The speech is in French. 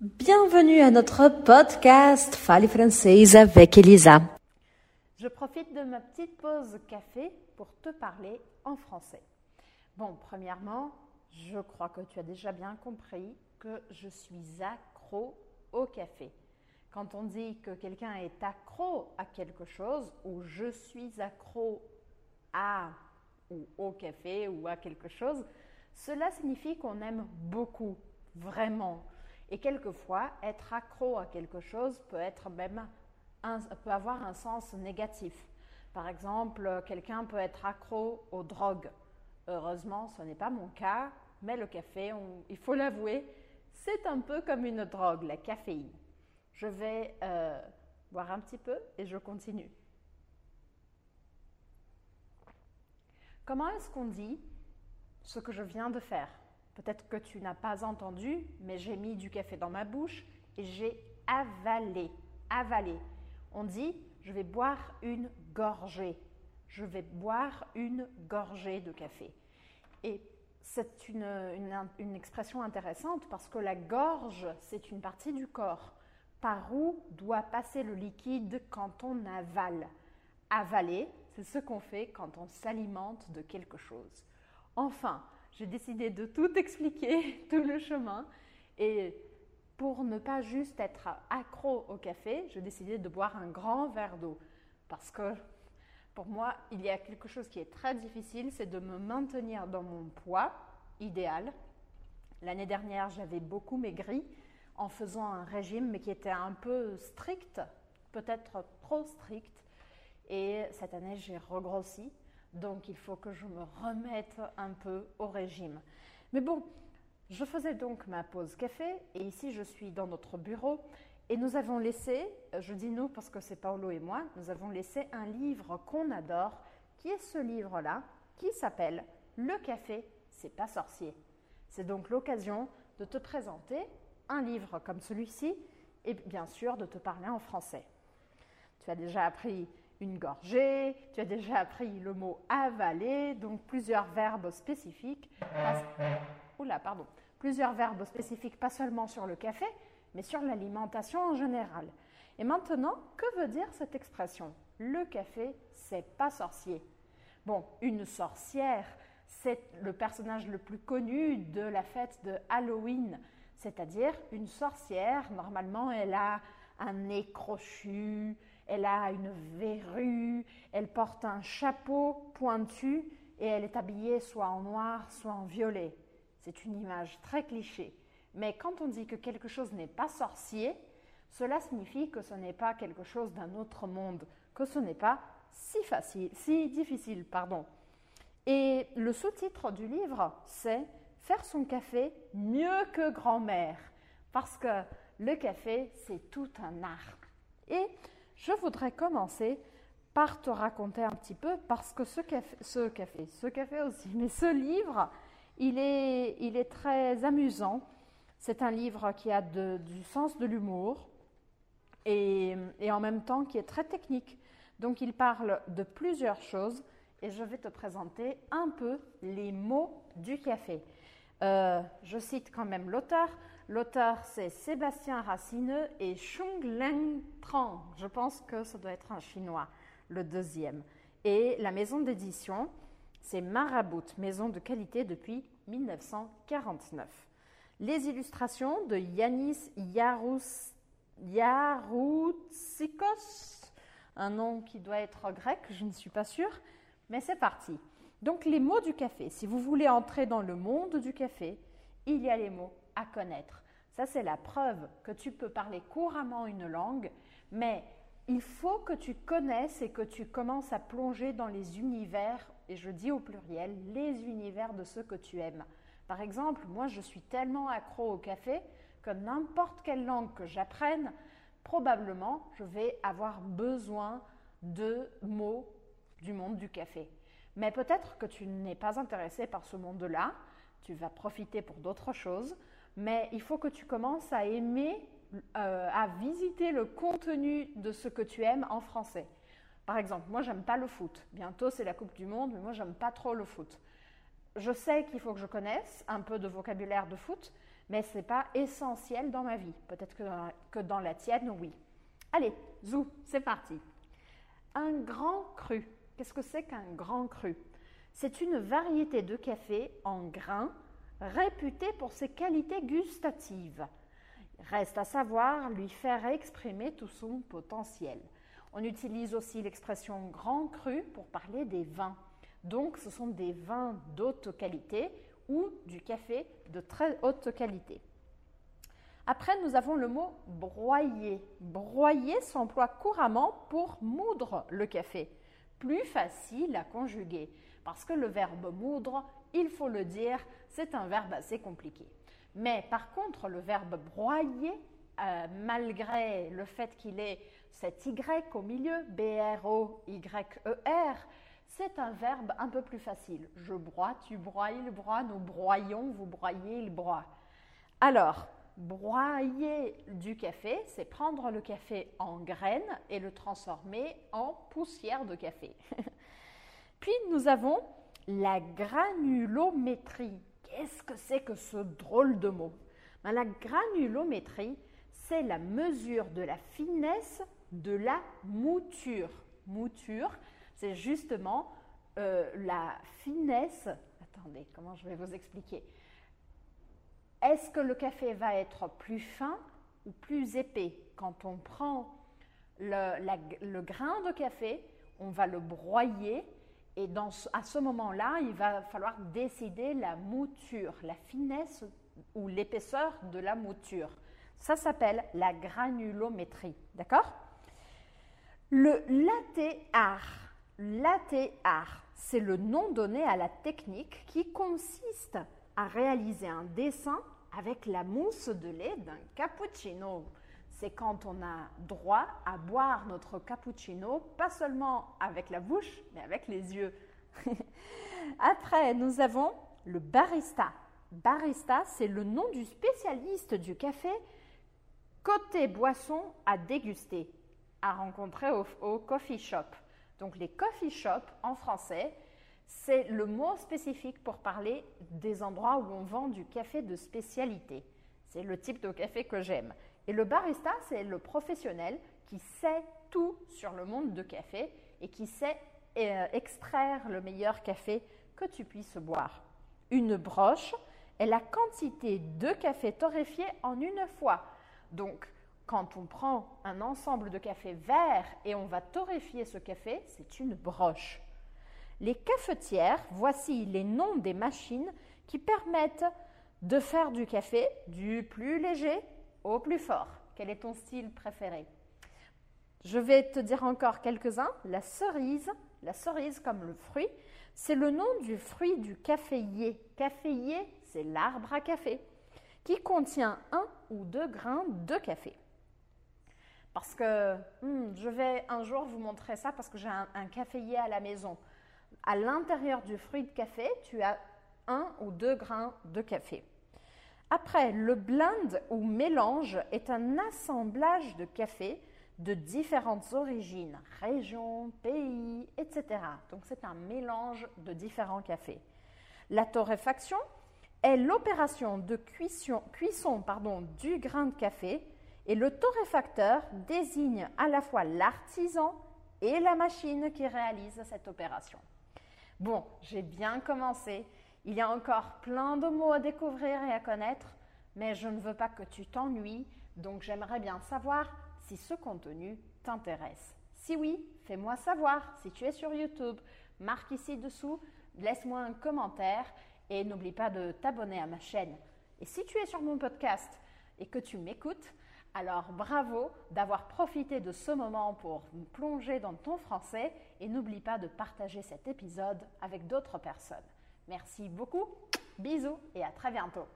Bienvenue à notre podcast Fale Française avec Elisa. Je profite de ma petite pause café pour te parler en français. Bon, premièrement, je crois que tu as déjà bien compris que je suis accro au café. Quand on dit que quelqu'un est accro à quelque chose ou je suis accro à ou au café ou à quelque chose, cela signifie qu'on aime beaucoup, vraiment. Et quelquefois, être accro à quelque chose peut même avoir un sens négatif. Par exemple, quelqu'un peut être accro aux drogues. Heureusement, ce n'est pas mon cas, mais le café, il faut l'avouer, c'est un peu comme une drogue, la caféine. Je vais euh, boire un petit peu et je continue. Comment est-ce qu'on dit ce que je viens de faire? Peut-être que tu n'as pas entendu, mais j'ai mis du café dans ma bouche et j'ai avalé. Avalé. On dit je vais boire une gorgée. Je vais boire une gorgée de café. Et c'est une, une, expression intéressante parce que la gorge, c'est une partie du corps par où doit passer le liquide quand on avale. Avaler, c'est ce qu'on fait quand on s'alimente de quelque chose. Enfin, j'ai décidé de tout expliquer, tout le chemin. Et pour ne pas juste être accro au café, j'ai décidé de boire un grand verre d'eau. Parce que pour moi, il y a quelque chose qui est très difficile, c'est de me maintenir dans mon poids idéal. L'année dernière, j'avais beaucoup maigri en faisant un régime, mais qui était un peu strict, peut-être trop strict. Et cette année, j'ai regrossi. Donc il faut que je me remette un peu au régime. Mais bon, je faisais donc ma pause café et ici je suis dans notre bureau et nous avons laissé, je dis nous parce que c'est Paolo et moi, nous avons laissé un livre qu'on adore qui est ce livre-là qui s'appelle Le café, c'est pas sorcier. C'est donc l'occasion de te présenter un livre comme celui-ci et bien sûr de te parler en français. Tu as déjà appris une gorgée, tu as déjà appris le mot avaler, donc plusieurs verbes spécifiques. Oula, pardon. Plusieurs verbes spécifiques, pas seulement sur le café, mais sur l'alimentation en général. Et maintenant, que veut dire cette expression? Le café, c'est pas sorcier. Bon, une sorcière, c'est le personnage le plus connu de la fête de Halloween, c'est-à-dire une sorcière. Normalement, elle a un nez crochu, elle a une verrue, elle porte un chapeau pointu et elle est habillée soit en noir, soit en violet. C'est une image très cliché. Mais quand on dit que quelque chose n'est pas sorcier, cela signifie que ce n'est pas quelque chose d'un autre monde, que ce n'est pas si facile, si difficile, pardon. Et le sous-titre du livre, c'est Faire son café mieux que grand-mère, parce que le café, c'est tout un art. Et je voudrais commencer par te raconter un petit peu, parce que ce café, ce café, aussi, mais ce livre, il est, très amusant. C'est un livre qui a du sens de l'humour et, et, en même temps qui est très technique. Donc il parle de plusieurs choses et je vais te présenter un peu les mots du café. Euh, je cite quand même l'auteur. L'auteur, c'est Sébastien Racineux et Chung Leng Trang. Je pense que ça doit être un chinois, le deuxième. Et la maison d'édition, c'est Marabout, maison de qualité depuis 1949. Les illustrations de Yanis Yaroutsikos, un nom qui doit être grec, je ne suis pas sûre, mais c'est parti. Donc les mots du café, si vous voulez entrer dans le monde du café, il y a les mots à connaître. Ça, c'est la preuve que tu peux parler couramment une langue, mais il faut que tu connaisses et que tu commences à plonger dans les univers, et je dis au pluriel, les univers de ceux que tu aimes. Par exemple, moi, je suis tellement accro au café que n'importe quelle langue que j'apprenne, probablement, je vais avoir besoin de mots du monde du café. Mais peut-être que tu n'es pas intéressé par ce monde-là, tu vas profiter pour d'autres choses, mais il faut que tu commences à aimer, euh, à visiter le contenu de ce que tu aimes en français. Par exemple, moi, j'aime pas le foot. Bientôt, c'est la Coupe du Monde, mais moi, j'aime pas trop le foot. Je sais qu'il faut que je connaisse un peu de vocabulaire de foot, mais ce n'est pas essentiel dans ma vie. Peut-être que, que dans la tienne, oui. Allez, zou, c'est parti. Un grand cru. Qu'est-ce que c'est qu'un grand cru? C'est une variété de café en grains réputée pour ses qualités gustatives. Reste à savoir lui faire exprimer tout son potentiel. On utilise aussi l'expression grand cru pour parler des vins. Donc ce sont des vins d'haute qualité ou du café de très haute qualité. Après, nous avons le mot broyer. Broyer s'emploie couramment pour moudre le café. Plus facile à conjuguer, parce que le verbe moudre, il faut le dire, c'est un verbe assez compliqué. Mais par contre, le verbe broyer, euh, malgré le fait qu'il ait cet Y au milieu, B-R-O-Y-E-R, c'est un verbe un peu plus facile. Je broie, tu broies, il broie, nous broyons, vous broyez, il broie. Alors, broyer du café, c'est prendre le café en graines et le transformer en poussière de café. Puis nous avons la granulométrie. Qu'est-ce que c'est que ce drôle de mot? Ben, La granulométrie, c'est la mesure de la finesse de la mouture. Mouture, c'est justement euh, la finesse. Attendez, comment je vais vous expliquer? Est-ce que le café va être plus fin ou plus épais Quand on prend le, grain de café, on va le broyer et à ce moment-là, il va falloir décider la mouture, la finesse ou l'épaisseur de la mouture. Ça s'appelle la granulométrie. D'accord? Le. Latte art, c'est le nom donné à la technique qui consiste à réaliser un dessin avec la mousse de lait d'un cappuccino. C'est quand on a droit à boire notre cappuccino, pas seulement avec la bouche, mais avec les yeux. Après, nous avons le barista. Barista, c'est le nom du spécialiste du café côté boisson à déguster, à rencontrer au, au coffee shop. Donc les coffee shops en français, c'est le mot spécifique pour parler des endroits où on vend du café de spécialité. C'est le type de café que j'aime. Et le barista, c'est le professionnel qui sait tout sur le monde de café et qui sait euh, extraire le meilleur café que tu puisses boire. Une broche est la quantité de café torréfié en une fois. Donc, quand on prend un ensemble de café vert et on va torréfier ce café, c'est une broche. Les cafetières, voici les noms des machines qui permettent de faire du café du plus léger au plus fort. Quel est ton style préféré? Je vais te dire encore quelques-uns. La cerise, la cerise comme le fruit, c'est le nom du fruit du caféier. Caféier, c'est l'arbre à café qui contient un ou deux grains de café. Parce que hmm, je vais un jour vous montrer ça parce que j'ai un, un caféier à la maison. À l'intérieur du fruit de café, tu as un ou deux grains de café. Après, le blend ou mélange est un assemblage de café de différentes origines, régions, pays, etc. Donc c'est un mélange de différents cafés. La torréfaction est l'opération de cuisson, du grain de café et le torréfacteur désigne à la fois l'artisan et la machine qui réalise cette opération. Bon, j'ai bien commencé. Il y a encore plein de mots à découvrir et à connaître, mais je ne veux pas que tu t'ennuies, donc j'aimerais bien savoir si ce contenu t'intéresse. Si oui, fais-moi savoir. Si tu es sur YouTube, marque ici dessous, laisse-moi un commentaire et n'oublie pas de t'abonner à ma chaîne. Et si tu es sur mon podcast et que tu m'écoutes, alors bravo d'avoir profité de ce moment pour plonger dans ton français et n'oublie pas de partager cet épisode avec d'autres personnes. Merci beaucoup, bisous et à très bientôt.